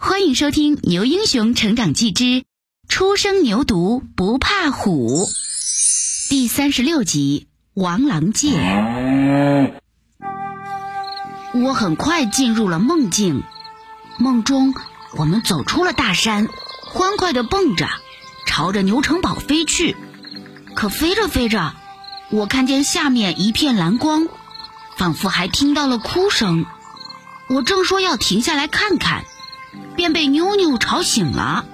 欢迎收听《牛英雄成长记之初生牛犊不怕虎》第三十六集《王狼界》。我很快进入了梦境，梦中我们走出了大山，欢快的蹦着，朝着牛城堡飞去。可飞着飞着，我看见下面一片蓝光，仿佛还听到了哭声。我正说要停下来看看，便被妞妞吵醒了。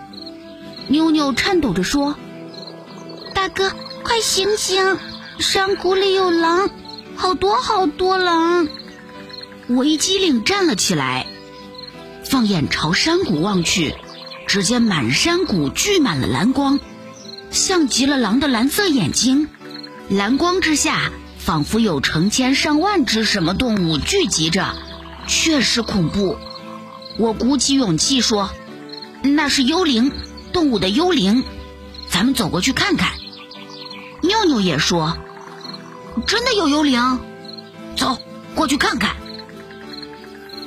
妞妞颤抖着说：“大哥，快醒醒！山谷里有狼，好多好多狼！”我一激灵站了起来，放眼朝山谷望去，只见满山谷聚满了蓝光，像极了狼的蓝色眼睛。蓝光之下，仿佛有成千上万只什么动物聚集着。确实恐怖，我鼓起勇气说：“那是幽灵，动物的幽灵，咱们走过去看看。”妞妞也说：“真的有幽灵，走过去看看。”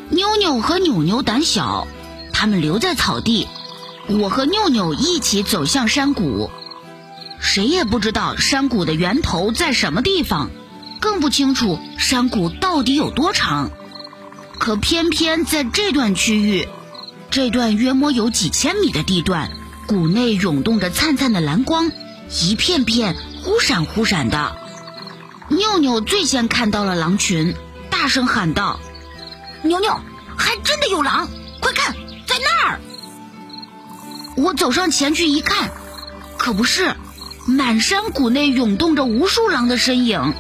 妞妞和扭扭胆小，他们留在草地，我和妞妞一起走向山谷。谁也不知道山谷的源头在什么地方，更不清楚山谷到底有多长。可偏偏在这段区域，这段约莫有几千米的地段，谷内涌动着灿灿的蓝光，一片片忽闪忽闪的。妞妞最先看到了狼群，大声喊道：“妞妞，还真的有狼！快看，在那儿！”我走上前去一看，可不是，满山谷内涌动着无数狼的身影，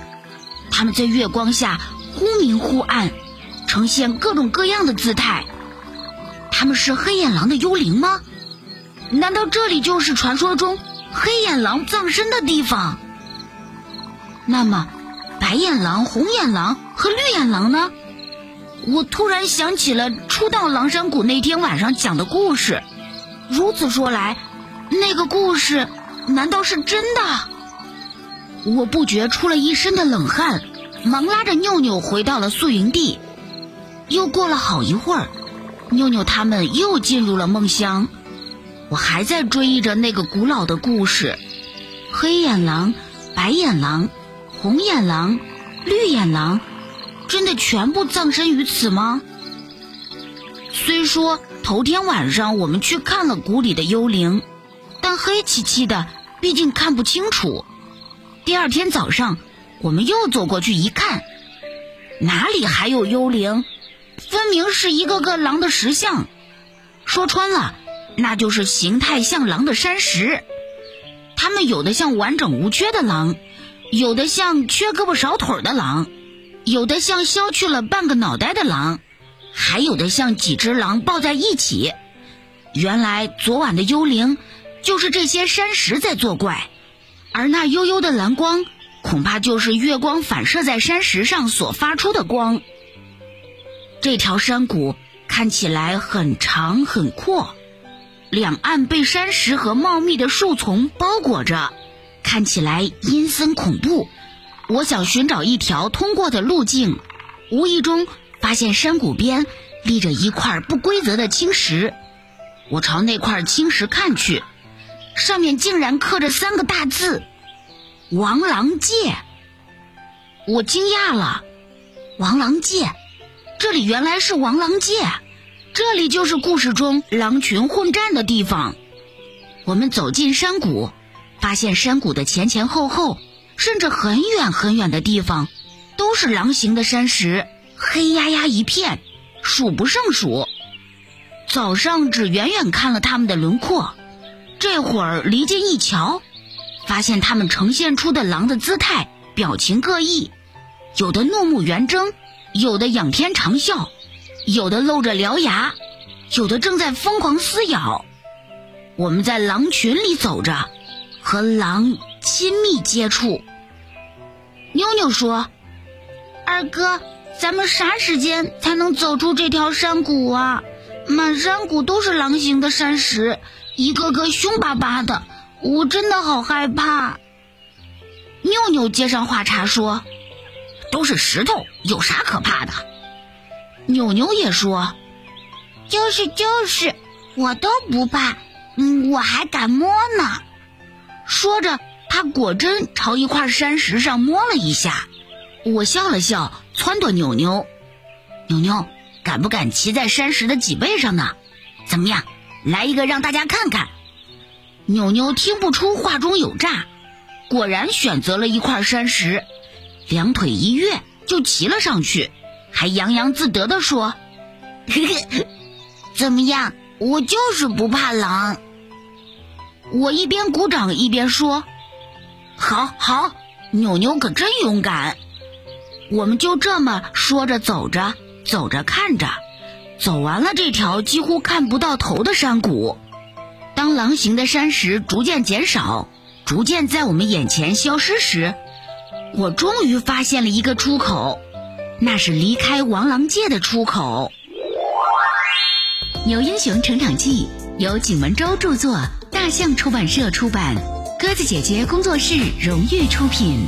它们在月光下忽明忽暗。呈现各种各样的姿态，他们是黑眼狼的幽灵吗？难道这里就是传说中黑眼狼葬身的地方？那么，白眼狼、红眼狼和绿眼狼呢？我突然想起了初到狼山谷那天晚上讲的故事。如此说来，那个故事难道是真的？我不觉出了一身的冷汗，忙拉着妞妞回到了宿营地。又过了好一会儿，妞妞他们又进入了梦乡。我还在追忆着那个古老的故事：黑眼狼、白眼狼、红眼狼、绿眼狼，真的全部葬身于此吗？虽说头天晚上我们去看了谷里的幽灵，但黑漆漆的，毕竟看不清楚。第二天早上，我们又走过去一看，哪里还有幽灵？分明是一个个狼的石像，说穿了，那就是形态像狼的山石。它们有的像完整无缺的狼，有的像缺胳膊少腿的狼，有的像削去了半个脑袋的狼，还有的像几只狼抱在一起。原来昨晚的幽灵就是这些山石在作怪，而那幽幽的蓝光，恐怕就是月光反射在山石上所发出的光。这条山谷看起来很长很阔，两岸被山石和茂密的树丛包裹着，看起来阴森恐怖。我想寻找一条通过的路径，无意中发现山谷边立着一块不规则的青石。我朝那块青石看去，上面竟然刻着三个大字：“王狼界。”我惊讶了，王狼界。这里原来是王狼界，这里就是故事中狼群混战的地方。我们走进山谷，发现山谷的前前后后，甚至很远很远的地方，都是狼形的山石，黑压压一片，数不胜数。早上只远远看了他们的轮廓，这会儿离近一瞧，发现他们呈现出的狼的姿态、表情各异，有的怒目圆睁。有的仰天长啸，有的露着獠牙，有的正在疯狂撕咬。我们在狼群里走着，和狼亲密接触。妞妞说：“二哥，咱们啥时间才能走出这条山谷啊？满山谷都是狼形的山石，一个个凶巴巴的，我真的好害怕。”妞妞接上话茬说。都是石头，有啥可怕的？扭扭也说：“就是就是，我都不怕，嗯，我还敢摸呢。说着，他果真朝一块山石上摸了一下。我笑了笑，撺掇扭扭：“扭扭，敢不敢骑在山石的脊背上呢？怎么样，来一个让大家看看。”扭扭听不出话中有诈，果然选择了一块山石，两腿一跃就骑了上去，还洋洋自得地说：“ 怎么样，我就是不怕狼。”我一边鼓掌一边说：“好好，妞妞可真勇敢。”我们就这么说着走着，走着看着，走完了这条几乎看不到头的山谷。当狼形的山石逐渐减少，逐渐在我们眼前消失时，我终于发现了一个出口，那是离开王狼界的出口。《牛英雄成长记》由景文洲著作，大象出版社出版，鸽子姐姐工作室荣誉出品。